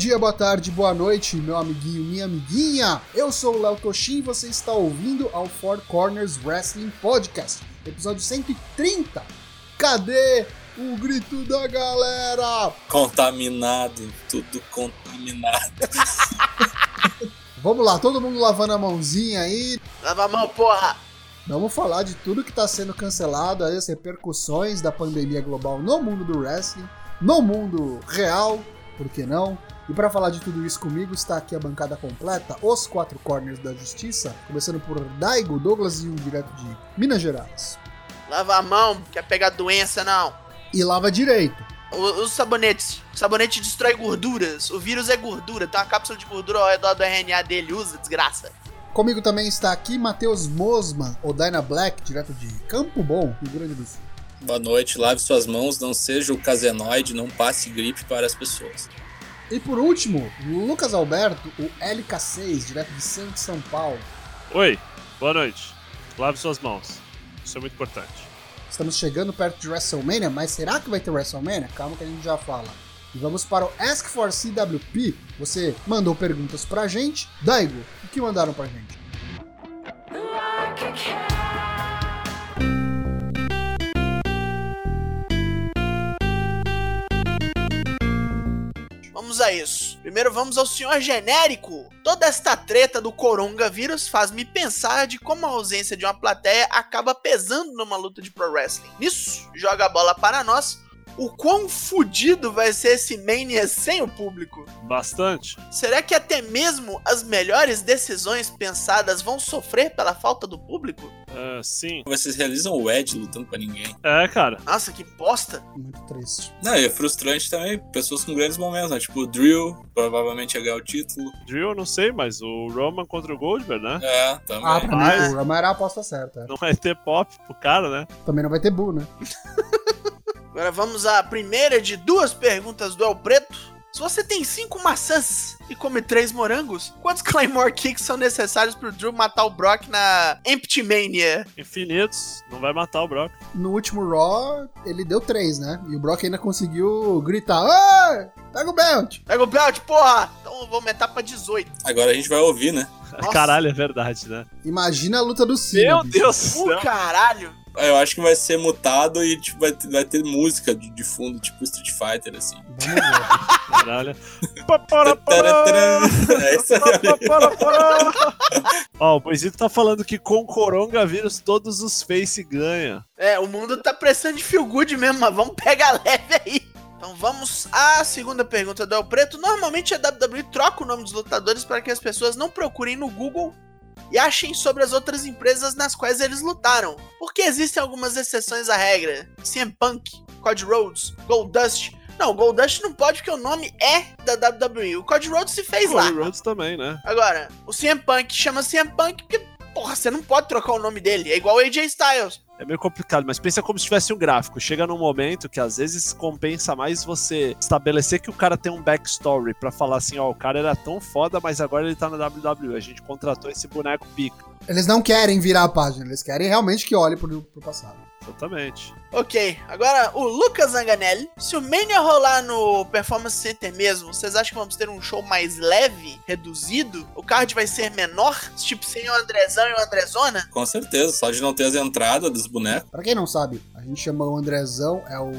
Bom dia, boa tarde, boa noite, meu amiguinho, minha amiguinha. Eu sou o Léo Toshin e você está ouvindo ao Four Corners Wrestling Podcast, episódio 130. Cadê o grito da galera? Contaminado, tudo contaminado. Vamos lá, todo mundo lavando a mãozinha aí. Lava a mão, porra! Vamos falar de tudo que está sendo cancelado, as repercussões da pandemia global no mundo do wrestling, no mundo real, por que não? E para falar de tudo isso comigo está aqui a bancada completa, os quatro corners da justiça, começando por Daigo, Douglas e um direto de Minas Gerais. Lava a mão, quer pegar doença não. E lava direito. Os sabonetes. O sabonete destrói gorduras. O vírus é gordura. Tem uma cápsula de gordura ao redor do RNA dele. Usa, desgraça. Comigo também está aqui Matheus Mosman, ou Dyna Black, direto de Campo Bom, Rio Grande do Sul. Boa noite, lave suas mãos, não seja o casenoide, não passe gripe para as pessoas. E por último, Lucas Alberto, o LK6, direto de Santo São Paulo. Oi, boa noite. Lave suas mãos. Isso é muito importante. Estamos chegando perto de WrestleMania, mas será que vai ter WrestleMania? Calma que a gente já fala. E vamos para o Ask for CWP. Você mandou perguntas pra gente. Daigo, o que mandaram pra gente? Vamos a isso. Primeiro vamos ao senhor genérico. Toda esta treta do coronavírus faz me pensar de como a ausência de uma plateia acaba pesando numa luta de pro wrestling. Nisso, joga a bola para nós o quão fudido vai ser esse Mania sem o público? Bastante. Será que até mesmo as melhores decisões pensadas vão sofrer pela falta do público? Uh, sim. Vocês realizam o Ed lutando pra ninguém. É, cara. Nossa, que bosta. Muito triste. Não, e é frustrante também. Pessoas com grandes momentos, né? Tipo o Drill, provavelmente ia ganhar o título. Drill, não sei, mas o Roman contra o Goldberg, né? É, também. Ah, pra Mas- mim, o Rama era a aposta certa. Não vai ter pop pro cara, né? Também não vai ter Boo, né? Agora vamos à primeira de duas perguntas do El Preto. Se você tem cinco maçãs e come três morangos, quantos Claymore Kicks são necessários pro Drew matar o Brock na Empty Mania? Infinitos, não vai matar o Brock. No último Raw, ele deu três, né? E o Brock ainda conseguiu gritar: Oi! Pega o belt! Pega o belt, porra! Então eu vou aumentar pra 18. Agora a gente vai ouvir, né? Nossa. Caralho, é verdade, né? Imagina a luta do Cena. Meu bicho. Deus do céu. O caralho! Eu acho que vai ser mutado e tipo, vai, ter, vai ter música de, de fundo, tipo Street Fighter, assim. Caralho. É isso. Ó, o Boizito tá falando que com coronavírus todos os face ganham. É, o mundo tá precisando de feel good mesmo, mas vamos pegar leve aí. Então vamos à segunda pergunta do El Preto. Normalmente a WWE troca o nome dos lutadores para que as pessoas não procurem no Google e achem sobre as outras empresas nas quais eles lutaram. Porque existem algumas exceções à regra. CM Punk, Cody Rhodes, Goldust. Não, Goldust não pode porque o nome é da WWE. O Cody Rhodes se fez lá. Cody Rhodes também, né? Agora, o CM Punk chama CM Punk porque, porra, você não pode trocar o nome dele. É igual o AJ Styles. É meio complicado, mas pensa como se tivesse um gráfico. Chega num momento que às vezes compensa mais você estabelecer que o cara tem um backstory pra falar assim, ó, o cara era tão foda, mas agora ele tá na WWE. A gente contratou esse boneco pica. Eles não querem virar a página, eles querem realmente que olhe pro, pro passado. Exatamente. Ok, agora o Lucas Zanganelli. Se o Mania rolar no Performance Center mesmo, vocês acham que vamos ter um show mais leve, reduzido? O card vai ser menor? Tipo sem o Andrezão e o Andrezona? Com certeza, só de não ter as entradas dos bonecos. Pra quem não sabe, a gente chama o Andrezão, é o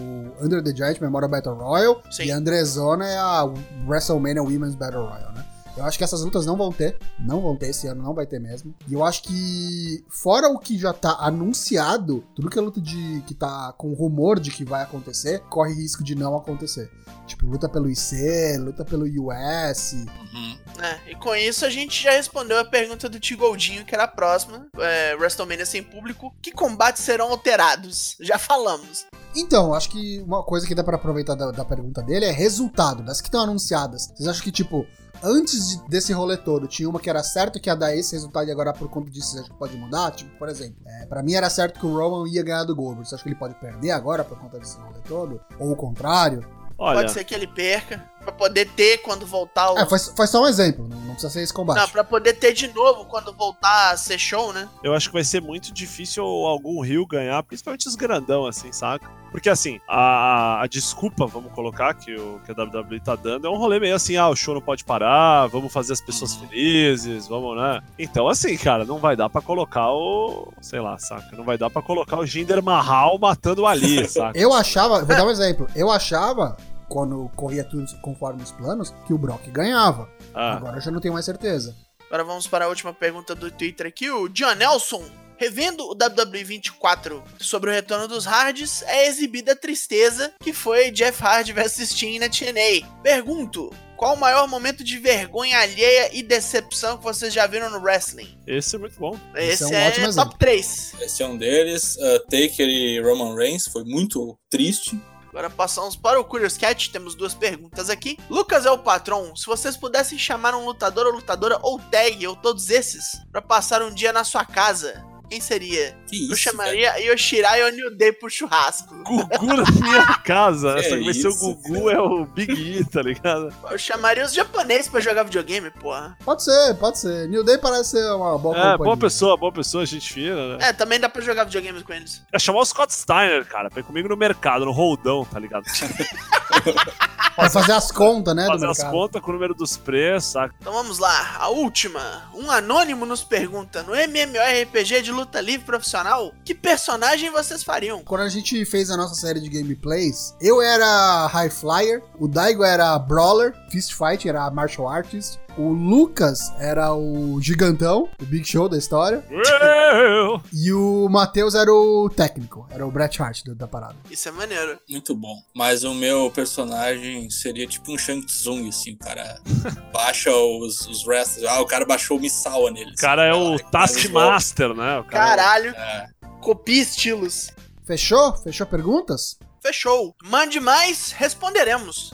Under the Giant Memorial Battle Royal. Sim. E a Andrezona é a WrestleMania Women's Battle Royal, né? Eu acho que essas lutas não vão ter. Não vão ter esse ano, não vai ter mesmo. E eu acho que, fora o que já tá anunciado, tudo que é luta de. que tá com rumor de que vai acontecer, corre risco de não acontecer. Tipo, luta pelo IC, luta pelo US. Uhum. É, e com isso a gente já respondeu a pergunta do Tigoldinho, que era a próxima. É, WrestleMania sem público. Que combates serão alterados? Já falamos. Então, acho que uma coisa que dá pra aproveitar da, da pergunta dele é resultado, das que estão anunciadas. Vocês acham que, tipo, antes de- desse rolê todo, tinha uma que era certo que ia dar esse resultado e agora por conta disso você acha que pode mudar? Tipo, por exemplo, é, pra mim era certo que o Roman ia ganhar do Goldberg. Você acha que ele pode perder agora por conta desse rolê todo? Ou o contrário? Olha, Pode ser que ele perca, pra poder ter quando voltar o. É, foi, foi só um exemplo, não, precisa ser esse combate. Não, pra poder ter de novo quando voltar a ser show, né? eu acho que vai ser muito difícil algum Rio ganhar, principalmente os grandão, assim, saca? Porque assim, a, a desculpa, vamos colocar, que, o, que a WWE tá dando é um rolê meio assim, ah, o show não pode parar, vamos fazer as pessoas Uhum. felizes, vamos, né? Então, assim, cara, não vai dar pra colocar o. Sei lá, saca? Não vai dar pra colocar o Jinder Mahal matando o Ali, saca? Eu achava, vou dar um exemplo. Eu achava, quando corria tudo conforme os planos, que o Brock ganhava. Ah, Agora eu já não tenho mais certeza. Agora vamos para a última pergunta do Twitter aqui. O John Nelson. Revendo o WWE 24 sobre o retorno dos Hards, é exibida a tristeza que foi Jeff Hardy vs Sting na TNA. Pergunto, qual o maior momento de vergonha alheia e decepção que vocês já viram no wrestling? esse é muito bom. Esse, é um é, ótimo top exemplo. 3. Esse é um deles. Uh, Taker e Roman Reigns foi muito triste. Agora passamos para o Curious Cat, temos duas perguntas aqui. Lucas é o patrão, se vocês pudessem chamar um lutador ou lutadora ou tag ou todos esses para passar um dia na sua casa, quem seria? Que isso, Eu chamaria Yoshirai ou New Day pro churrasco. Gugu na minha casa. Que Essa que vai ser o Gugu, é o Big E, tá ligado? Eu chamaria os japoneses pra jogar videogame, porra. Pode ser, pode ser. New Day parece ser uma boa É, companhia. boa pessoa, boa pessoa, gente fina, né? É, também dá pra jogar videogame com eles. É chamar o Scott Steiner, cara, pra ir comigo no mercado, no roldão, tá ligado? Pra fazer as contas, né, do Fazer as contas com o número dos preços, saca? Então vamos lá, a última. Um anônimo nos pergunta: no MMORPG de luta livre profissional, que personagem vocês fariam? Quando a gente fez a nossa série de gameplays, eu era High Flyer, o Daigo era Brawler, Fist Fight era Martial Artist, o Lucas era o Gigantão, o Big Show da história, Eu! e o Matheus era o técnico, era o Bret Hart do- da parada. Isso é maneiro. Muito bom. Mas o meu personagem seria tipo um Shang Tsung, assim, o cara baixa os, os wrestlers. Ah, o cara baixou o Misawa nele. O cara é o Taskmaster, né? O cara Caralho, É, copia estilos. Fechou? Fechou perguntas? Fechou. Mande mais, responderemos.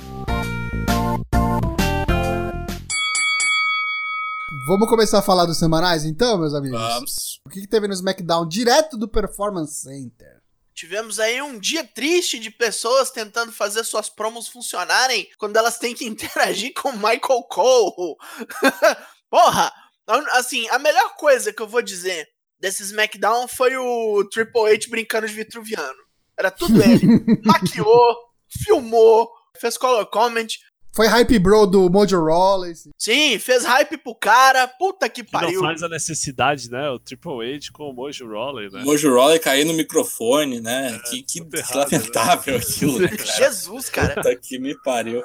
Vamos começar a falar dos semanais então, meus amigos? vamos. O que, que teve no SmackDown direto do Performance Center? Tivemos aí um dia triste de pessoas tentando fazer suas promos funcionarem quando elas têm que interagir com o Michael Cole. Porra! a- Assim, a melhor coisa que eu vou dizer desse SmackDown foi o Triple H brincando de Vitruviano. Era tudo ele. Maquiou, filmou, fez color comment. Foi Hype Bro do Mojo Rawley. Sim, fez hype pro cara. Puta que que não pariu. faz a necessidade, né? O Triple H com o Mojo Rawley, né? Mojo Rawley cair no microfone, né? que que, que errado, lamentável aquilo, né, cara? Jesus, cara. Puta que me pariu.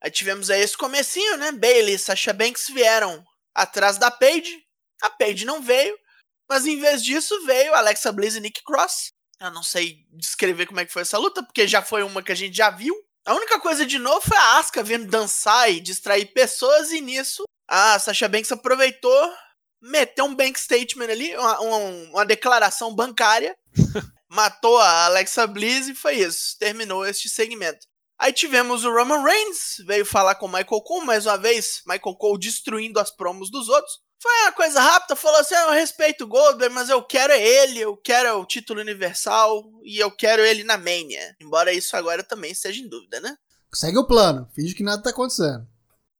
Aí tivemos aí esse comecinho, né? Bailey e Sasha Banks vieram atrás da Paige. A Paige não veio. Mas em vez disso, veio Alexa Bliss e Nick Cross. Eu não sei descrever como é que foi essa luta, porque já foi uma que a gente já viu. A única coisa de novo foi a Asuka vendo dançar e distrair pessoas, e nisso a Sasha Banks aproveitou, meteu um bank statement ali, uma, uma- uma declaração bancária, matou a Alexa Bliss e foi isso. Terminou este segmento. Aí tivemos o Roman Reigns, veio falar com o Michael Cole mais uma vez, Michael Cole destruindo as promos dos outros. Foi uma coisa rápida, falou assim: "Ah, eu respeito o Goldberg, mas eu quero é ele, eu quero o título universal e eu quero ele na Mania. Embora isso agora também esteja em dúvida, né? Segue o plano, finge que nada tá acontecendo.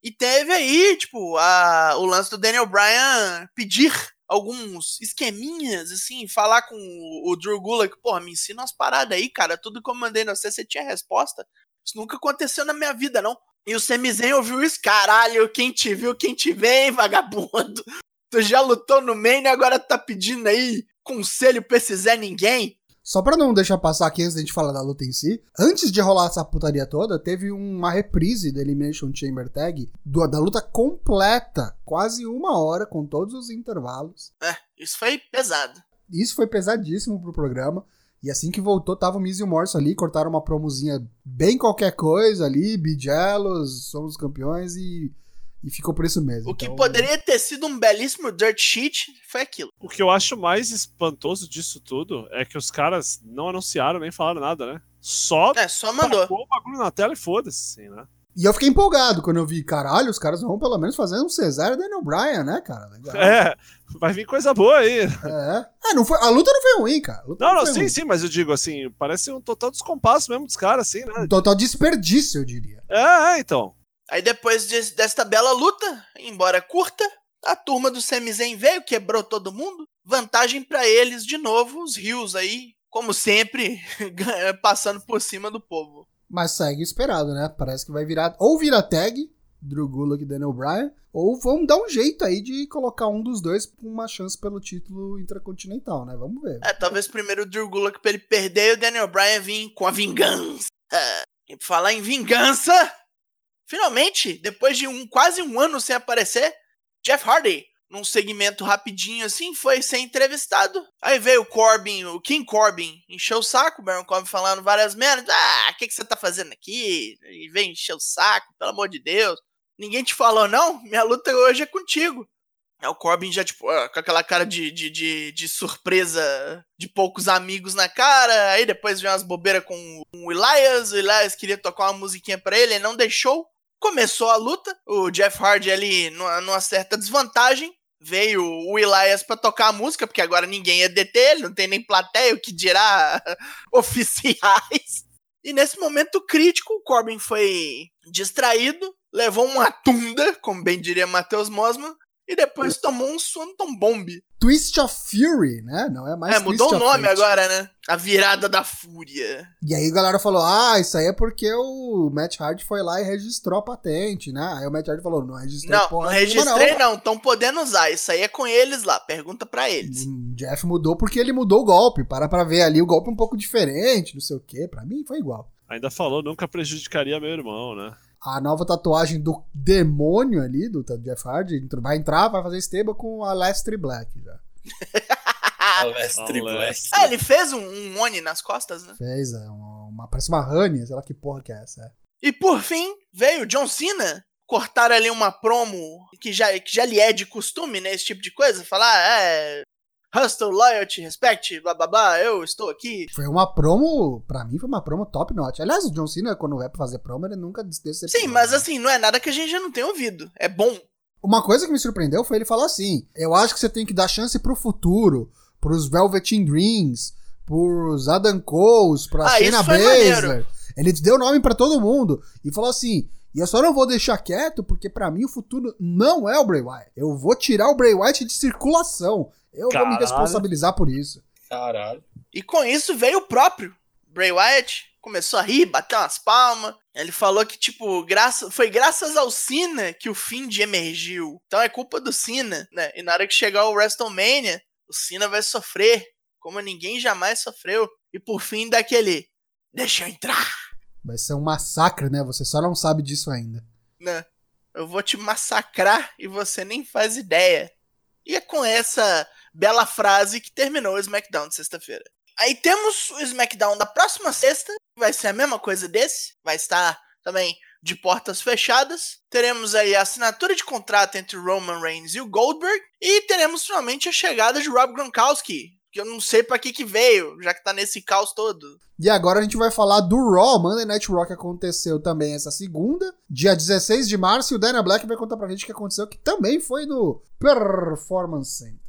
E teve aí, tipo, a, o lance do Daniel Bryan pedir alguns esqueminhas, assim, falar com o, o Drew Gulak, porra, me ensina umas paradas aí, cara, tudo que eu mandei no você, você tinha resposta. Isso nunca aconteceu na minha vida, não. E o Sami Zayn ouviu isso, caralho, quem te viu, quem te vê, hein, vagabundo. Tu já lutou no main e agora tá pedindo aí conselho pra esse Zé Ninguém? Só pra não deixar passar aqui antes da gente falar da luta em si, antes de rolar essa putaria toda, teve uma reprise da Elimination Chamber Tag do- da luta completa, quase uma hora, com todos os intervalos. É, isso foi pesado. Isso foi pesadíssimo pro programa. E assim que voltou, tava o Miz e o Morrison ali, cortaram uma promozinha bem qualquer coisa ali, Bigelos, somos os campeões e, e ficou por isso mesmo. O que Então, poderia ter sido um belíssimo dirt sheet foi aquilo. O que eu acho mais espantoso disso tudo é que os caras não anunciaram nem falaram nada, né? Só É, só mandou. o bagulho na tela e foda-se, assim, né? E eu fiquei empolgado quando eu vi, caralho, os caras vão pelo menos fazer um Cesaro e Daniel Bryan, né, cara? Legal. É, vai vir coisa boa aí. É. É, não foi, a luta não foi ruim, cara. Não, não, foi sim, ruim. sim, mas eu digo assim, parece um total descompasso mesmo dos caras, assim, né? Um total desperdício, eu diria. É, é, então. Aí depois de- desta bela luta, embora curta, a turma do Sami Zayn veio, quebrou todo mundo. Vantagem pra eles de novo, os rios aí como sempre, passando por cima do povo. Mas segue esperado, né? Parece que vai virar. Ou vira tag, Drew Gulak e Daniel Bryan, ou vão dar um jeito aí de colocar um dos dois com uma chance pelo título intercontinental, né? Vamos ver. É, talvez primeiro o Drew Gulak ele perder e o Daniel Bryan vir com a vingança. E pra falar em vingança, finalmente, depois de um quase um ano sem aparecer, Jeff Hardy num segmento rapidinho assim, foi ser entrevistado. Aí veio o Corbin, o King Corbin, encheu o saco, o Baron Corbin falando várias merdas. Ah, o que, que você tá fazendo aqui? E vem encher o saco, pelo amor de Deus. Ninguém te falou, não? Minha luta hoje é contigo. Aí o Corbin já, tipo, ah, com aquela cara de, de, de, de, surpresa de poucos amigos na cara. Aí depois veio umas bobeiras com o Elias. O Elias queria tocar uma musiquinha pra ele, ele não deixou. Começou a luta. O Jeff Hardy ali numa, numa certa desvantagem veio o Elias para tocar a música, porque agora ninguém ia deter ele, não tem nem plateia, o que dirá oficiais. E nesse momento crítico, o Corbin foi distraído, levou uma tunda, como bem diria Matheus Mosman, e depois tomou um Swanton Bomb. Twist of Fury, né? Não é mais É, mudou o nome agora, né? A virada da fúria. E aí a galera falou: ah, isso aí é porque o Matt Hardy foi lá e registrou a patente, né? Aí o Matt Hardy falou: não registrei Não, porra não registrei não, estão podendo usar. Isso aí é com eles lá, pergunta pra eles. O Jeff mudou porque ele mudou o golpe. Para pra ver ali o golpe um pouco diferente, não sei o quê. Pra mim foi igual. Ainda falou, nunca prejudicaria meu irmão, né? A nova tatuagem do demônio ali, do Jeff Hardy, vai entrar, vai fazer esteba com a Lester Black já. Alestre Black. Ah, ele fez um, um Oni nas costas, né? Fez, é uma, uma, parece uma Honey, sei lá que porra que é essa. É. E por fim, veio John Cena cortar ali uma promo que já, que já lhe é de costume, né? Esse tipo de coisa. Falar, ah, é. Hustle, loyalty, respect, blá blá blá, eu estou aqui. Foi uma promo, pra mim foi uma promo top notch. Aliás, o John Cena, quando vai pra fazer promo, ele nunca decepciona. Sim, mas assim, não é nada que a gente já não tenha ouvido. É bom. Uma coisa que me surpreendeu foi ele falar assim: eu acho que você tem que dar chance pro futuro, pros Velveteen Dreams, pros Adam Coles, pra Ah, foi Baszler. maneiro. Ele deu nome pra todo mundo e falou assim: e eu só não vou deixar quieto porque pra mim o futuro não é o Bray Wyatt. Eu vou tirar o Bray Wyatt de circulação. Eu vou me Caralho. responsabilizar por isso. Caralho. E com isso veio o próprio Bray Wyatt. Começou a rir, bateu umas palmas. Ele falou que, tipo, graça, foi graças ao Cena que o Find emergiu. Então é culpa do Cena, né? E na hora que chegar o WrestleMania, o Cena vai sofrer como ninguém jamais sofreu. E por fim, daquele. Deixa eu entrar, Vai ser um massacre, né? Você só não sabe disso ainda. né? Eu vou te massacrar e você nem faz ideia. E é com essa bela frase que terminou o SmackDown de sexta-feira. Aí temos o SmackDown da próxima sexta, que vai ser a mesma coisa desse, vai estar também de portas fechadas. Teremos aí a assinatura de contrato entre Roman Reigns e o Goldberg e teremos finalmente a chegada de Rob Gronkowski, que eu não sei pra que que veio, já que tá nesse caos todo. E agora a gente vai falar do Raw, Monday Night Raw, que aconteceu também essa segunda, dia 16 de março, e o Dana Black vai contar pra gente o que aconteceu, que também foi no Performance Center.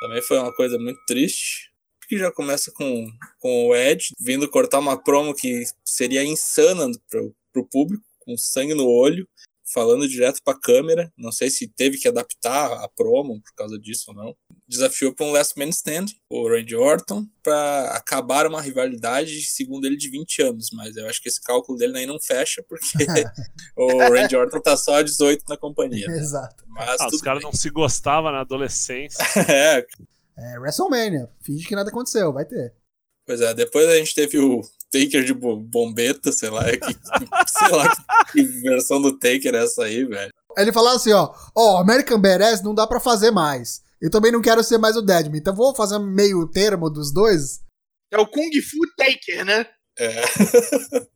Também foi uma coisa muito triste. Que já começa com, com o Ed vindo cortar uma promo que seria insana pro, pro público, com sangue no olho, falando direto pra câmera. Não sei se teve que adaptar a promo por causa disso ou não. Desafiou pra um Last Man Stand, o Randy Orton, pra acabar uma rivalidade, segundo ele, de 20 anos. Mas eu acho que esse cálculo dele aí não fecha, porque o Randy Orton tá só a 18 na companhia. né? Exato. Mas Ah, os caras não se gostavam na adolescência. É, É WrestleMania. Finge que nada aconteceu, vai ter. Pois é, depois a gente teve o Taker de bo- bombeta, sei lá, que, sei lá que versão do Taker é essa aí, velho. Ele falou assim, ó, ó, American Badass não dá pra fazer mais. Eu também não quero ser mais o Deadman, então vou fazer meio termo dos dois. É o Kung Fu Taker, né? É.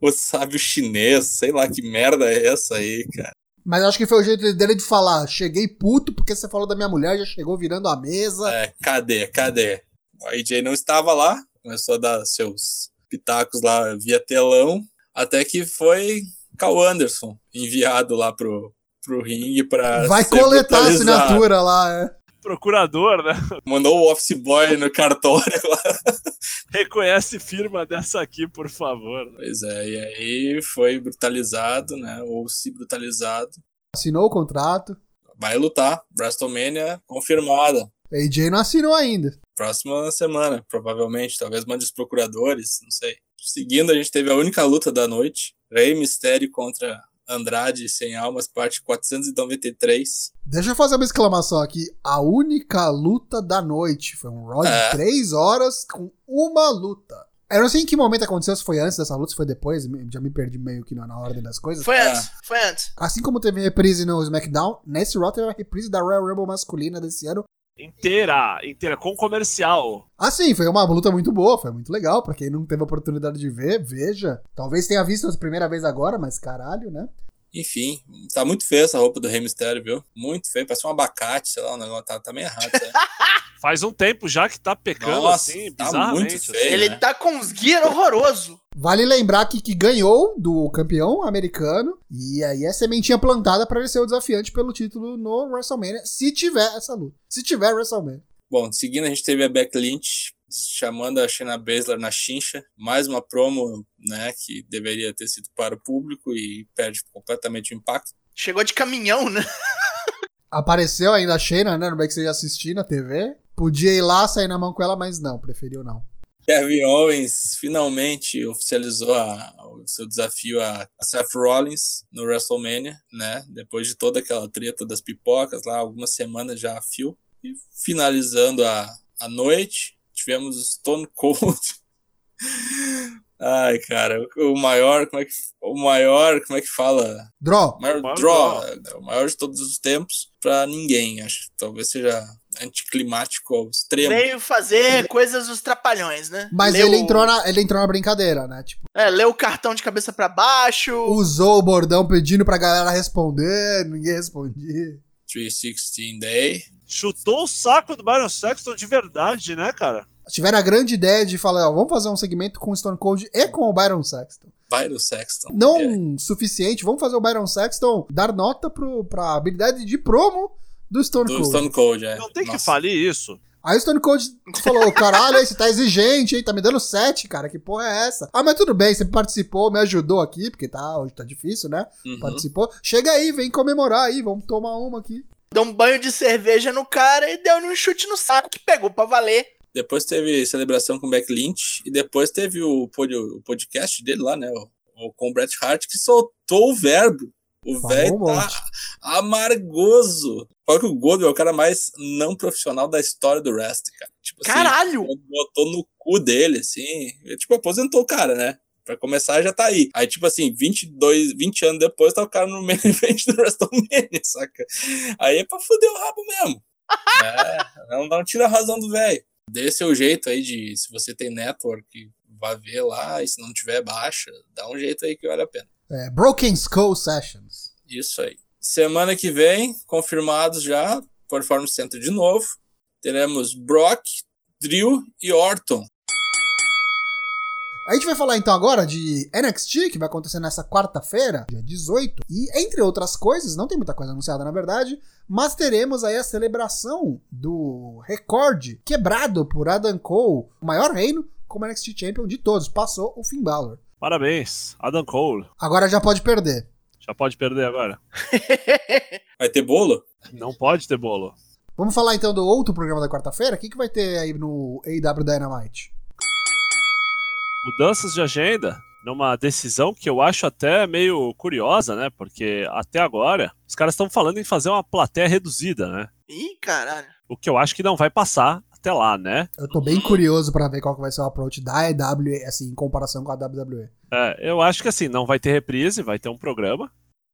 o sábio chinês, sei lá que merda é essa aí, cara. Mas acho que foi o jeito dele de falar, cheguei puto porque você falou da minha mulher, já chegou virando a mesa. É, cadê, cadê? O AJ não estava lá, começou a dar seus pitacos lá via telão, até que foi Cal Anderson enviado lá pro, pro ringue pra. Vai ser coletar a assinatura lá, é. Procurador, né? Mandou o office boy no cartório lá. Reconhece firma dessa aqui, por favor. Pois é, e aí foi brutalizado, né? Ou se brutalizado. Assinou o contrato. Vai lutar. WrestleMania confirmada. AJ não assinou ainda. Próxima semana, provavelmente. Talvez mande os procuradores, não sei. Seguindo, a gente teve a única luta da noite. Rei Mistério contra Andrade Sem Almas, parte 493. Deixa eu fazer uma exclamação aqui. A única luta da noite. Foi um Raw de É. 3 horas com uma luta. Eu não sei em que momento aconteceu, se foi antes dessa luta, se foi depois, já me perdi meio que na na ordem das coisas. Foi É. antes, foi antes. Assim como teve reprise no SmackDown, nesse Raw teve a reprise da Royal Rumble masculina desse ano. Inteira, inteira, com comercial. Ah, sim, foi uma luta muito boa, foi muito legal. Pra quem não teve a oportunidade de ver, veja. Talvez tenha visto a primeira vez agora, mas caralho, né? Enfim, tá muito feia essa roupa do Rei Mistério, viu? Muito feio, parece um abacate, sei lá, o negócio tá, tá meio errado. né? Faz um tempo já que tá pecando Nossa, assim, tá muito feio. Ele né? tá com uns gear horroroso. Vale lembrar que, que ganhou do campeão americano. E aí é sementinha plantada pra ele ser o desafiante pelo título no WrestleMania. Se tiver essa luta. Se tiver WrestleMania. Bom, seguindo a gente teve a Beck Lynch chamando a Shayna Baszler na chincha. Mais uma promo, né, que deveria ter sido para o público e perde completamente o impacto. Chegou de caminhão, né? Apareceu ainda a Shayna, né? No backstage assistir na TV. Podia ir lá, sair na mão com ela, mas não, preferiu não. Kevin Owens finalmente oficializou a- o seu desafio a Seth Rollins no WrestleMania, né? Depois de toda aquela treta das pipocas lá, algumas semanas já a fio. E finalizando a, a noite, tivemos o Stone Cold. Ai, cara, o maior, como é que o maior, como é que fala? Draw. O maior O maior draw, né? o maior de todos os tempos pra ninguém, acho. que Talvez seja anticlimático ao extremo. Veio fazer coisas dos trapalhões, né? Mas Leu- ele entrou, na, ele entrou na brincadeira, né? Tipo, É, leu o cartão de cabeça pra baixo. usou o bordão pedindo pra galera responder, ninguém respondia. 316 Day. Chutou o saco do Byron Sexton de verdade, né, cara? Tiveram a grande ideia de falar, ó, vamos fazer um segmento com o Stone Cold e com o Byron Sexton. Byron Sexton. Não É. suficiente, vamos fazer o Byron Sexton dar nota pro, pra habilidade de promo do Stone Do Cold. Stone Cold, é. Não tem que Nossa. falir isso. Aí o Stone Cold falou, caralho, aí você tá exigente, hein? Tá me dando 7, cara, que porra é essa? Ah, mas tudo bem, você participou, me ajudou aqui, porque tá, hoje tá difícil, né? Uhum. Participou. Chega aí, vem comemorar aí, vamos tomar uma aqui. Deu um banho de cerveja no cara e deu um chute no saco que pegou pra valer. Depois teve celebração com o Beck Lynch. E depois teve o, pod- o podcast dele lá, né? O, o- com o Bret Hart, que soltou o verbo. O velho um tá amargoso. Fala que o Goldberg é o cara mais não profissional da história do wrestling, cara. Tipo assim, Caralho! botou no cu dele, assim. Ele, tipo, aposentou o cara, né? Pra começar, já tá aí. Aí, tipo assim, 22, 20 anos depois, tá o cara no main event do WrestleMania, saca? Aí é pra foder o rabo mesmo. é, não, não tira a razão do velho. Dê seu jeito aí de, se você tem network, vá ver lá, e se não tiver baixa, dá um jeito aí que vale a pena. É, Broken Skull Sessions. Isso aí. Semana que vem, confirmados já, Performance Center de novo. Teremos Brock, Drew e Orton. A gente vai falar então agora de NXT, que vai acontecer nessa quarta-feira, dia 18. E entre outras coisas, não tem muita coisa anunciada na verdade, mas teremos aí a celebração do recorde quebrado por Adam Cole, o maior reino como NXT Champion de todos. Passou o Finn Balor. Parabéns, Adam Cole. Agora já pode perder. Já pode perder agora. Vai ter bolo? Não pode ter bolo. Vamos falar então do outro programa da quarta-feira? O que, que vai ter aí no AW Dynamite? Mudanças de agenda numa decisão que eu acho até meio curiosa, né? Porque até agora os caras estão falando em fazer uma plateia reduzida, né? Ih, caralho. O que eu acho que não vai passar até lá, né? Eu tô bem curioso pra ver qual que vai ser o approach da AEW, assim, em comparação com a WWE. É, eu acho que assim, não vai ter reprise, vai ter um programa,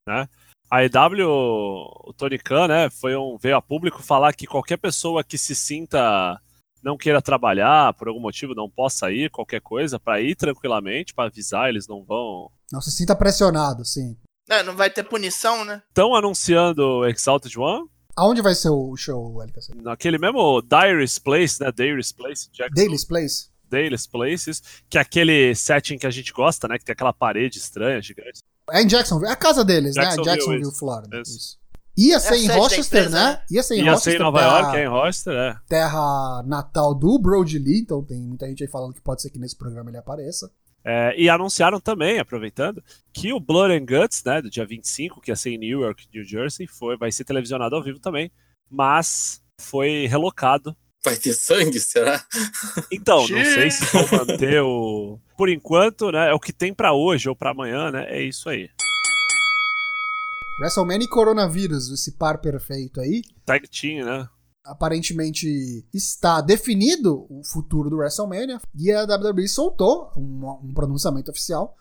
né? A EW, o Tony Khan, né, foi um, veio a público falar que qualquer pessoa que se sinta não queira trabalhar, por algum motivo não possa ir, qualquer coisa, pra ir tranquilamente, pra avisar, eles não vão. Não se sinta pressionado, sim. Não, não vai ter punição, né? Estão anunciando o Exalted One, Aonde vai ser o show, LKC? naquele mesmo Dairy's Place, né, Dairy's Place, Jackson, Daily's Place? Daily's Places, que é aquele setting que a gente gosta, né, que tem aquela parede estranha, gigante. É em Jacksonville. É a casa deles, Jacksonville, né? Jacksonville, isso. Florida. Isso. Isso. Ia É ser a em Rochester, empresa, né? né? Ia ser em Ia Rochester, ser em Nova terra, York, é em Rochester, é. terra natal do Brody Lee. Então tem muita gente aí falando que pode ser que nesse programa ele apareça. É, e anunciaram também, aproveitando, que o Blood and Guts, né, do dia 25, que ia ser em New York, New Jersey, foi, vai ser televisionado ao vivo também, mas foi relocado. Vai ter sangue, será? Então, não sei se vão manter o. Por enquanto, né? É o que tem pra hoje ou pra amanhã, né? É isso aí. WrestleMania e coronavírus, esse par perfeito aí. Tag Team, né? Aparentemente está definido o futuro do WrestleMania e a WWE soltou um, um pronunciamento oficial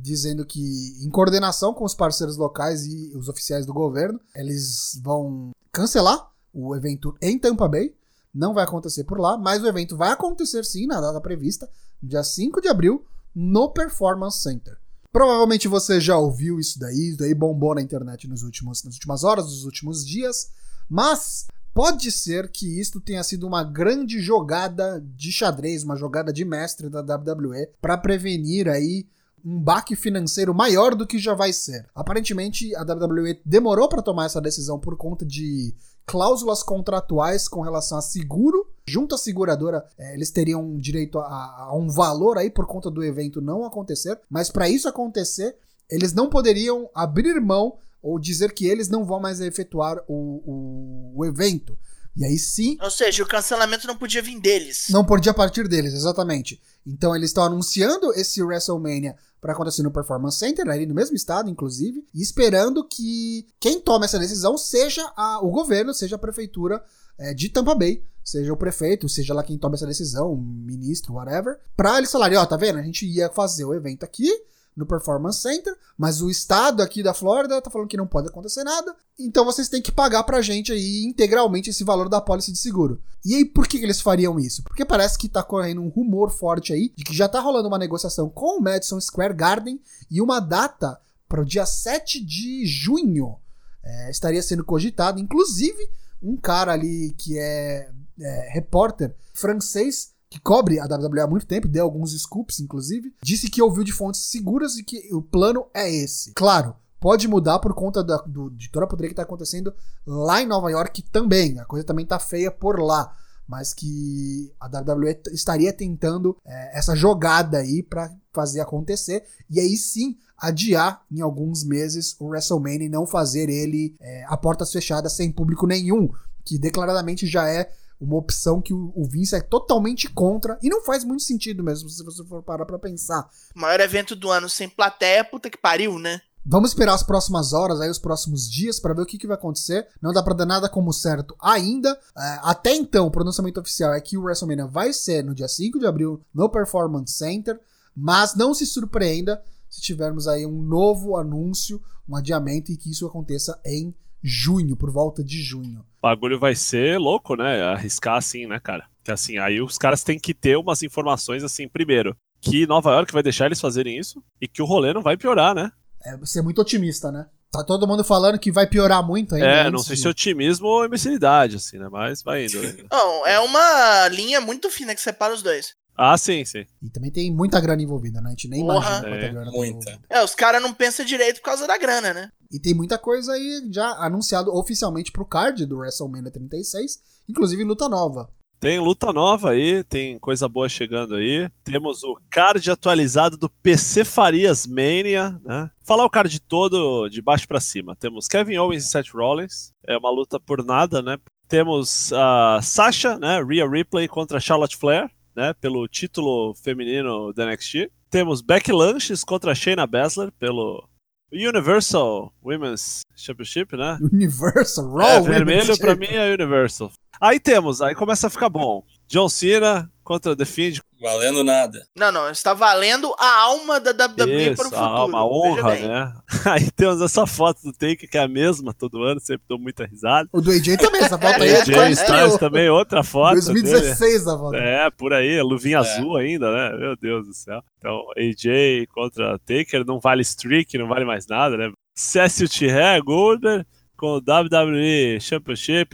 dizendo que em coordenação com os parceiros locais e os oficiais do governo, eles vão cancelar o evento em Tampa Bay. Não vai acontecer por lá, mas o evento vai acontecer sim na data prevista, dia 5 de abril, no Performance Center. Provavelmente você já ouviu isso daí, isso daí bombou na internet nos últimos, nas últimas horas, nos últimos dias, mas Pode ser que isto tenha sido uma grande jogada de xadrez, uma jogada de mestre da WWE para prevenir aí um baque financeiro maior do que já vai ser. Aparentemente, a WWE demorou para tomar essa decisão por conta de cláusulas contratuais com relação a seguro. Junto à seguradora, eh, eles teriam direito a, a um valor aí por conta do evento não acontecer, mas para isso acontecer, eles não poderiam abrir mão ou dizer que eles não vão mais efetuar o, o, o evento. E aí sim, Ou seja, o cancelamento não podia vir deles. não podia partir deles, exatamente. Então eles estão anunciando esse WrestleMania para acontecer no Performance Center, ali no mesmo estado, inclusive, e esperando que quem tome essa decisão seja a- o governo, seja a prefeitura é, de Tampa Bay, seja o prefeito, seja lá quem tome essa decisão, o ministro, whatever, pra eles falarem, ó, tá vendo? A gente ia fazer o evento aqui no Performance Center, mas o estado aqui da Flórida tá falando que não pode acontecer nada, então vocês têm que pagar pra gente aí integralmente esse valor da pólice de seguro. E aí, por que, que eles fariam isso? Porque parece que tá correndo um rumor forte aí de que já tá rolando uma negociação com o Madison Square Garden e uma data para o dia 7 de junho é, estaria sendo cogitado. Inclusive, um cara ali que é, é, repórter francês que cobre a WWE há muito tempo, deu alguns scoops, inclusive, disse que ouviu de fontes seguras e que o plano é esse. Claro, pode mudar por conta da, do, de toda a poderia que está acontecendo lá em Nova York também. A coisa também tá feia por lá. Mas que a WWE estaria tentando é, essa jogada aí para fazer acontecer. E aí sim adiar em alguns meses o WrestleMania e não fazer ele é, a portas fechadas sem público nenhum. Que declaradamente já é uma opção que o, o Vince é totalmente contra. E não faz muito sentido mesmo, se você for parar pra pensar. Maior evento do ano sem plateia, puta que pariu, né? Vamos esperar as próximas horas, aí os próximos dias, para ver o que, que vai acontecer. Não dá pra dar nada como certo ainda. É, até então, o pronunciamento oficial é que o WrestleMania vai ser no dia 5 de abril no Performance Center. Mas não se surpreenda se tivermos aí um novo anúncio, um adiamento e que isso aconteça em junho, por volta de junho. O bagulho vai ser louco, né? Arriscar assim, né, cara? Que assim, aí os caras têm que ter umas informações assim, primeiro, que Nova York vai deixar eles fazerem isso e que o rolê não vai piorar, né? É ser muito otimista, né? Tá todo mundo falando que vai piorar muito ainda. É, não sei de- se é otimismo ou imbecilidade, assim, né? Mas vai indo. ainda. Não, é uma linha muito fina que separa os dois. Ah, sim, sim. E também tem muita grana envolvida, né? A gente nem Porra. imagina quanta É, grana tem muita. envolvida. É, os caras não pensam direito por causa da grana, né? E tem muita coisa aí já anunciado oficialmente pro card do WrestleMania 36, inclusive luta nova. Tem luta nova aí, tem coisa boa chegando aí. Temos o card atualizado do PC Farias Mania, né? Falar o card todo de baixo pra cima. Temos Kevin Owens e Seth Rollins. É uma luta por nada, né? Temos a Sasha, né? Rhea Ripley contra Charlotte Flair, né? Pelo título feminino da NXT. Temos Becky Lynch contra Shayna Baszler pelo Universal Women's Championship, né? Universal Raw É, vermelho pra Champion. mim é Universal. Aí temos, aí começa a ficar bom. John Cena contra The Fiend. Valendo nada. Não, não, está valendo a alma da WWE para o futuro. ah, uma veja honra, né? Aí temos essa foto do Take, que é a mesma todo ano, sempre dou muita risada. O do AJ também, essa foto aí é de AJ quando Styles estreou. também, outra foto. dele. 2016 a foto. É, por aí, luvinha É. azul ainda, né? Meu Deus do céu. Então, AJ contra Taker, não vale streak, não vale mais nada, né? Cécio Thierry Golder com o WWE Championship,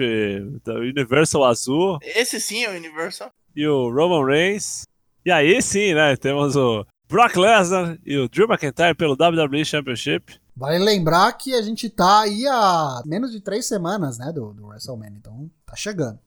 da Universal Azul. Esse sim é o Universal. e o Roman Reigns. E aí sim, né? Temos o Brock Lesnar e o Drew McIntyre pelo WWE Championship. Vale lembrar que a gente tá aí há menos de três semanas, né, do, do WrestleMania, então tá chegando.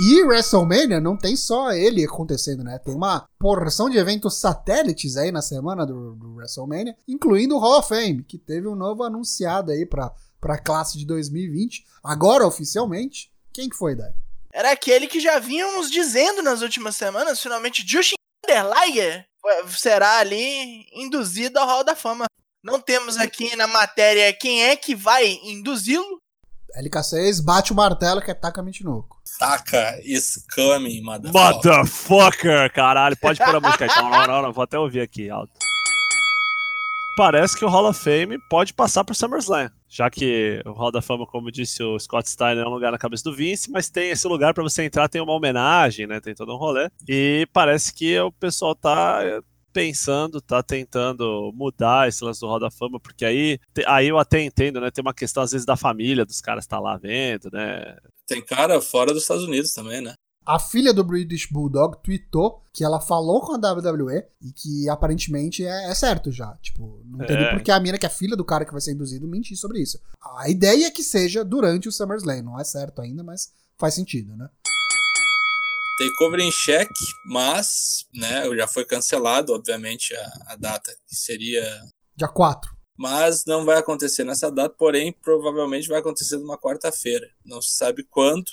E WrestleMania não tem só ele acontecendo, né? Tem uma porção de eventos satélites aí na semana do, do WrestleMania, incluindo o Hall of Fame, que teve um novo anunciado aí pra pra classe de 2020, agora oficialmente, quem que foi, Dai? Era aquele que já vínhamos dizendo nas últimas semanas, finalmente Justin Timberlake será ali induzido ao Hall da Fama. Não temos aqui na matéria quem é que vai induzi-lo. LK6 bate o martelo que é Taka Michinoku. Taka is coming, motherfucker. Motherfucker, caralho. Pode pôr a música aí. Não, não, não, não, vou até ouvir aqui alto. Parece que o Hall of Fame pode passar pro SummerSlam. Já que o Hall da Fama, como disse o Scott Steiner, é um lugar na cabeça do Vince, mas tem esse lugar para você entrar, tem uma homenagem, né? Tem todo um rolê. E parece que o pessoal tá pensando, tá tentando mudar esse lance do Hall da Fama, porque aí, aí eu até entendo, né? Tem uma questão, às vezes, da família dos caras tá lá vendo, né? Tem cara fora dos Estados Unidos também, né? A filha do British Bulldog tweetou que ela falou com a WWE e que aparentemente é, é certo já. Tipo, não tem é. porque a mina, que é filha do cara que vai ser induzido, mentir sobre isso. A ideia é que seja durante o SummerSlam. Não é certo ainda, mas faz sentido, né? Takeover em cheque, mas, né, já foi cancelado, obviamente, a, a data que seria. Dia 4 mas não vai acontecer nessa data, porém provavelmente vai acontecer numa quarta-feira. Não se sabe quando,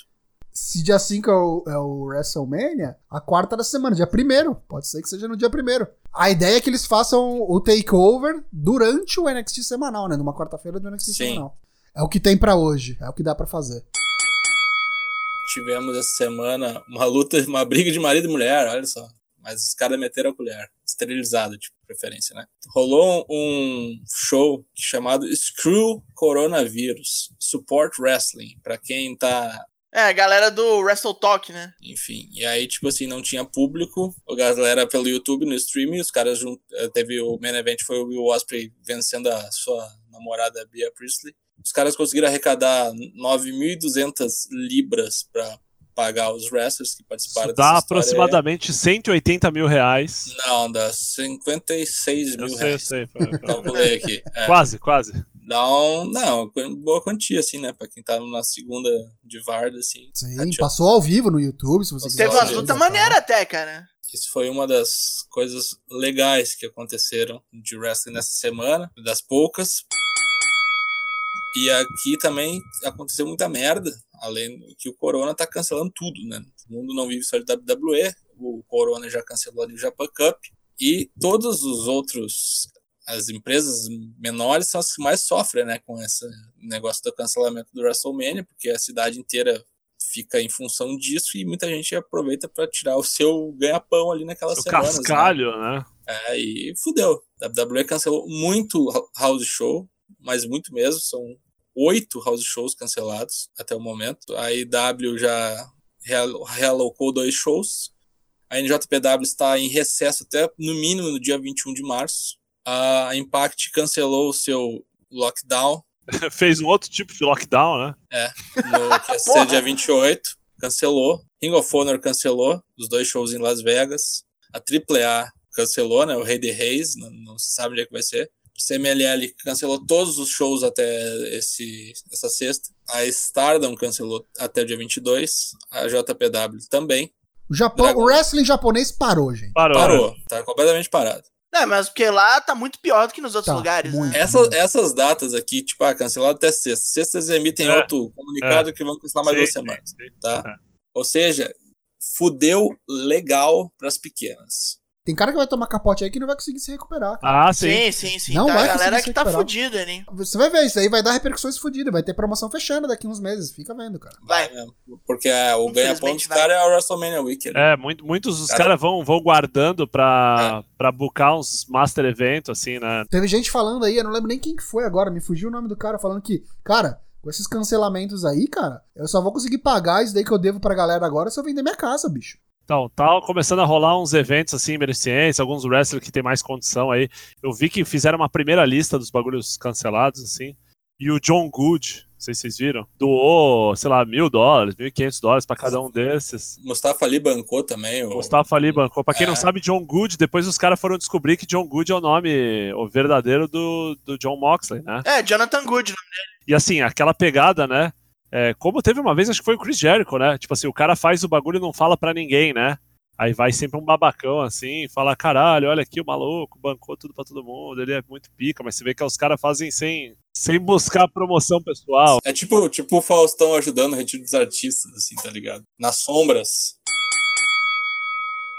se dia 5 é o, é o WrestleMania, a quarta da semana, dia 1 Pode ser que seja no dia 1 A ideia é que eles façam o takeover durante o NXT semanal, né? Numa quarta-feira do NXT Sim. semanal. É o que tem para hoje, é o que dá para fazer. Tivemos essa semana uma luta, uma briga de marido e mulher, olha só. Mas os caras meteram a colher, esterilizado, de preferência, né? Rolou um show chamado Screw Coronavirus, Support Wrestling, para quem tá é, a galera do Wrestle Talk, né? Enfim, e aí, tipo assim, não tinha público, a galera pelo YouTube, no streaming, os caras junt... Eh, teve o main event, foi o Will Osprey vencendo a sua namorada Bia Priestley. Os caras conseguiram arrecadar 9.200 libras para pagar os wrestlers que participaram Isso dá aproximadamente 180 mil reais. Não, dá 56 mil eu sei, reais. Eu sei, Calculei aqui. É. Quase, quase. Dá um, não, boa quantia, assim, né? Pra quem tá na segunda de Varda, assim. Sim, passou ao vivo no YouTube, se você quiser. Teve umas lutas maneiras até, cara. Isso foi uma das coisas legais que aconteceram de wrestling nessa semana, das poucas. E aqui também aconteceu muita merda, além que o Corona tá cancelando tudo, né? O mundo não vive só de WWE, o Corona já cancelou o Japan Cup e todos os outros as empresas menores são as que mais sofrem, né, com esse negócio do cancelamento do WrestleMania, porque a cidade inteira fica em função disso e muita gente aproveita para tirar o seu ganha-pão ali naquelas seu semanas. Né? cascalho, né? né? É, e fudeu. A WWE cancelou muito house show, mas muito mesmo, são oito house shows cancelados até o momento. A IW já realocou dois shows. A NJPW está em recesso até no mínimo no dia 21 de março a Impact cancelou o seu lockdown. Fez um outro tipo de lockdown, né? É, no, que ia ser dia 28, cancelou. Ring of Honor cancelou os dois shows em Las Vegas. A AAA cancelou, né? O Rei de Reis, não, não se sabe onde é que vai ser. CMLL cancelou todos os shows até esse, essa sexta. A Stardom cancelou até o dia 22. A JPW também. O Japão, Dragon... o wrestling japonês parou, gente. Parou, parou tá completamente parado. Não, mas porque lá tá muito pior do que nos outros tá, lugares. Né? Essas, essas datas aqui, tipo, ah, cancelado até sexta. Sexta eles emitem é, outro comunicado é. que vão cancelar mais sim, duas semanas. Sim, tá? É. Ou seja, fudeu legal pras pequenas. Tem cara que vai tomar capote aí que não vai conseguir se recuperar. Cara. Ah, sim. Sim, sim, sim. Não tá vai a galera que tá fudida, né? Você vai ver, isso aí vai dar repercussões fodidas. Vai ter promoção fechando daqui uns meses. Fica vendo, cara. Vai. Porque é, o ganha-pão dos caras é o WrestleMania Weekend. É, muito, muitos dos caras cara vão, vão guardando pra, é. pra buscar uns Master Event, assim, né? Teve gente falando aí, eu não lembro nem quem que foi agora, me fugiu o nome do cara, falando que, cara, com esses cancelamentos aí, cara, eu só vou conseguir pagar isso daí que eu devo pra galera agora se eu vender minha casa, bicho. Então, tá começando a rolar uns eventos assim, beneficentes, alguns wrestlers que tem mais condição aí. Eu vi que fizeram uma primeira lista dos bagulhos cancelados, assim. E o John Good, não sei se vocês viram, doou, sei lá, mil dólares, mil e quinhentos dólares pra cada um desses. Mustafa Ali bancou também. O... Mustafa Ali bancou. Pra quem é. não sabe, John Good, depois os caras foram descobrir que John Good é o nome, o verdadeiro do, do John Moxley, né? É, Jonathan Good, o nome dele. E assim, aquela pegada, né? É, como teve uma vez, acho que foi o Chris Jericho, né? Tipo assim, o cara faz o bagulho e não fala para ninguém, né? Aí vai sempre um babacão assim, fala: caralho, olha aqui o maluco, bancou tudo pra todo mundo, ele é muito pica, mas você vê que os caras fazem sem, Sem buscar promoção pessoal. É tipo, tipo o Faustão ajudando o retiro dos artistas, assim, tá ligado? Nas sombras.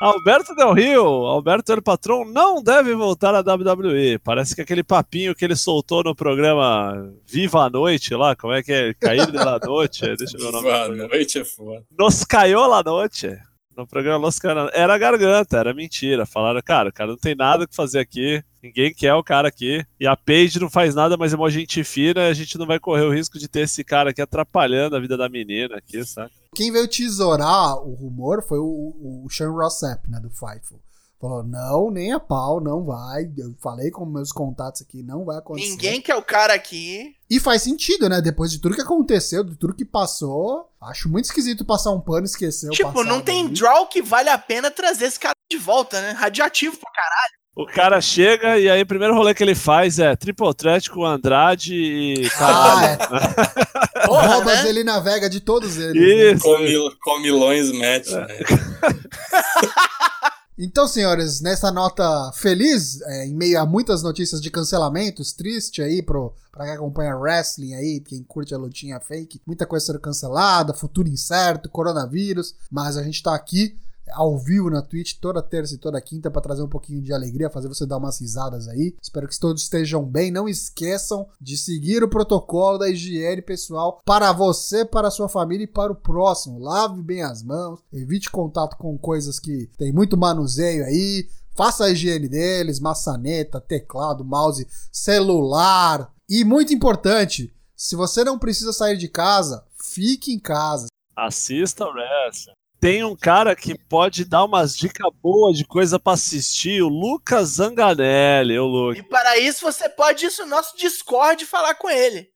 Alberto Del Rio, Alberto El Patron, não deve voltar à WWE. Parece que aquele papinho que ele soltou no programa Viva a Noite lá, como é que é? Cair da Noite? Deixa eu ver o nome. Boa noite, é foda. Nos caiu la noite. No programa Los. Era garganta, era mentira. Falaram, cara, o cara não tem nada que fazer aqui. Ninguém quer o cara aqui. E a Paige não faz nada, mas é uma gente fina. A gente não vai correr o risco de ter esse cara aqui atrapalhando a vida da menina aqui, sabe? Quem veio tesourar o rumor foi o, o Sean Rossap, né, do Fightful. Falou, não, nem a pau, não vai. Eu falei com meus contatos aqui, não vai acontecer. Ninguém quer o cara aqui. E faz sentido, né? Depois de tudo que aconteceu, de tudo que passou, acho muito esquisito passar um pano e esquecer o Tipo, não tem ali. draw que vale a pena trazer esse cara de volta, né? Radioativo pra caralho. O cara chega e aí o primeiro rolê que ele faz é Triple Threat com Andrade e Ah, caralho. é. Porra, Roubas né? ele navega de todos eles. né? Isso. Comil, comilões match, né? Então, senhores, nessa nota feliz, é, em meio a muitas notícias de cancelamentos, triste aí pro, pra quem acompanha wrestling aí, quem curte a lutinha fake, muita coisa sendo cancelada, futuro incerto, coronavírus, mas a gente tá aqui ao vivo na Twitch toda terça e toda quinta pra trazer um pouquinho de alegria, fazer você dar umas risadas aí. Espero que todos estejam bem. Não esqueçam de seguir o protocolo da higiene pessoal para você, para sua família e para o próximo. Lave bem as mãos, evite contato com coisas que tem muito manuseio aí. Faça a higiene deles, maçaneta, teclado, mouse, celular. E muito importante, se você não precisa sair de casa, fique em casa. Assista o wrestling. Tem um cara que pode dar umas dicas boas de coisa pra assistir, o Lucas Zanganelli, o Lucas. E para isso você pode ir no nosso Discord falar com ele.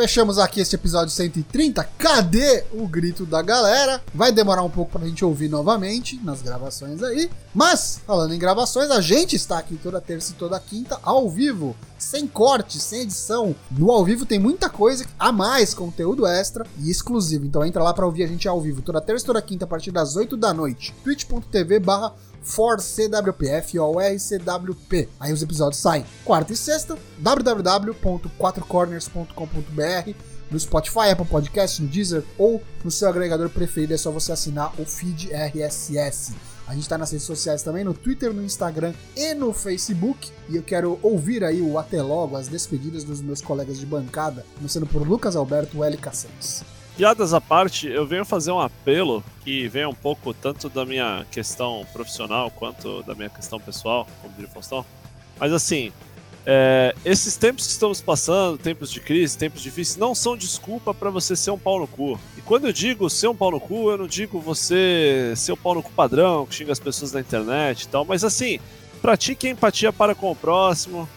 Fechamos aqui este episódio 130. Cadê o grito da galera? Vai demorar um pouco pra gente ouvir novamente nas gravações aí. Mas, falando em gravações, a gente está aqui toda terça e toda quinta ao vivo, sem corte, sem edição. No ao vivo tem muita coisa a mais, conteúdo extra e exclusivo. Então entra lá pra ouvir a gente ao vivo toda terça e toda quinta a partir das 8 da noite. twitch.tv barra ForCWPF ou RCWP. Aí os episódios saem quarta e sexta, www.quatrocorners.com.br, no Spotify, Apple Podcast, no Deezer ou no seu agregador preferido, é só você assinar o feed RSS. A gente tá nas redes sociais também, no Twitter, no Instagram e no Facebook. E eu quero ouvir aí o até logo, as despedidas dos meus colegas de bancada, começando por Lucas Alberto L. Casseles. Piadas à parte, eu venho fazer um apelo que vem um pouco tanto da minha questão profissional quanto da minha questão pessoal, como diria Faustão. Mas assim, é, esses tempos que estamos passando, tempos de crise, tempos difíceis, não são desculpa para você ser um pau no cu. E quando eu digo ser um pau no cu, eu não digo você ser o pau no cu padrão, que xinga as pessoas na internet e tal, mas assim, pratique a empatia para com o próximo,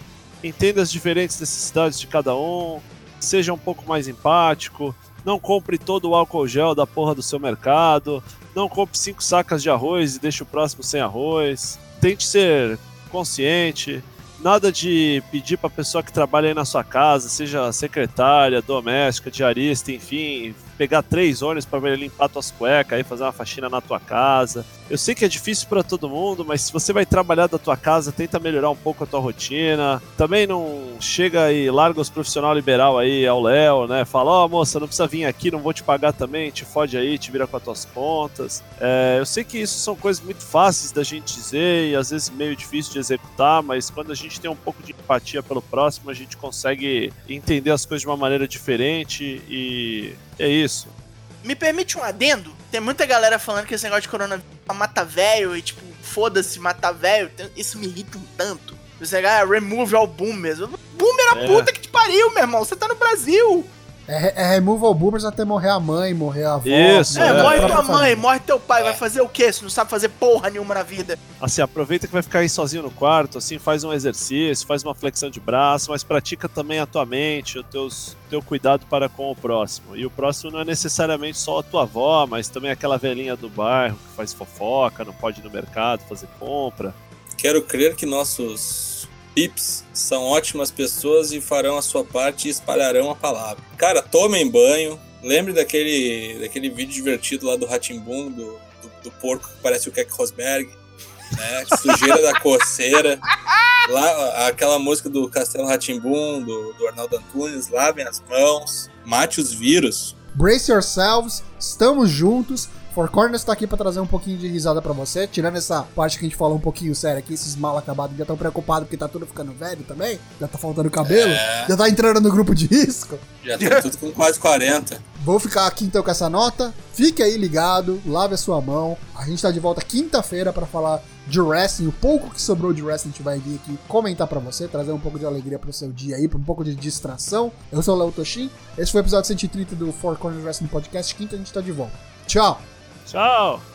entenda as diferentes necessidades de cada um, seja um pouco mais empático, não compre todo o álcool gel da porra do seu mercado, não compre cinco sacas de arroz e deixe o próximo sem arroz. Tente ser consciente. Nada de pedir para pessoa que trabalha aí na sua casa, seja secretária, doméstica, diarista, enfim, pegar três ônibus para limpar tuas cuecas aí, fazer uma faxina na tua casa. Eu sei que é difícil para todo mundo, mas se você vai trabalhar da tua casa, tenta melhorar um pouco a tua rotina. Também não chega e larga os profissional liberal aí ao Léo, né? Fala, ó, moça, não precisa vir aqui, não vou te pagar também, te fode aí, te vira com as tuas contas. É, eu sei que isso são coisas muito fáceis da gente dizer e às vezes meio difícil de executar, mas quando a gente tem um pouco de empatia pelo próximo, a gente consegue entender as coisas de uma maneira diferente e é isso. Me permite um adendo? Tem muita galera falando que esse negócio de coronavírus mata velho e, tipo, foda-se, matar velho. Isso me irrita um tanto. Você ah, remove all boomers. Boomer a É. puta que te pariu, meu irmão. Você tá no Brasil. É, é removal boomers até morrer a mãe, morrer a avó. Isso, É, É, morre a tua mãe, morre teu pai. Vai fazer o quê? Se não sabe fazer porra nenhuma na vida. Assim, aproveita que vai ficar aí sozinho no quarto, assim, faz um exercício, faz uma flexão de braço, mas pratica também a tua mente, o teus, teu cuidado para com o próximo. E o próximo não é necessariamente só a tua avó, mas também aquela velhinha do bairro que faz fofoca, não pode ir no mercado fazer compra. Quero crer que nossos pips são ótimas pessoas e farão a sua parte e espalharão a palavra. Cara, tomem banho, Lembre daquele, daquele vídeo divertido lá do Ratimbum, do, do, do porco que parece o Keck Rosberg, né? Sujeira da coceira. Lá, aquela música do Castelo Ratimbum, do, do Arnaldo Antunes, lavem as mãos, mate os vírus. Brace yourselves, estamos juntos. Four Corners tá aqui pra trazer um pouquinho de risada pra você, tirando essa parte que a gente falou um pouquinho sério aqui, esses mal acabados já estão preocupados porque tá tudo ficando velho também, já tá faltando cabelo, É. já tá entrando no grupo de risco. Já tá tudo com quase 40. Vou ficar aqui então com essa nota. Fique aí ligado, lave a sua mão. A gente tá de volta quinta-feira pra falar de wrestling. O pouco que sobrou de wrestling a gente vai vir aqui comentar pra você, trazer um pouco de alegria pro seu dia aí, pra um pouco de distração. Eu sou o Léo Toshin. Esse foi o episódio 130 do Four Corners Wrestling Podcast. Quinta a gente tá de volta. Tchau! Tchau!